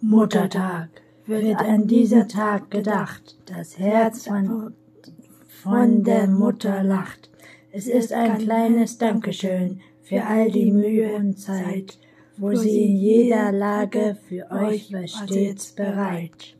Muttertag wird an dieser Tag gedacht. Das Herz von, von der Mutter lacht. Es ist ein kleines Dankeschön für all die Mühe und Zeit, wo sie in jeder Lage für euch war stets bereit.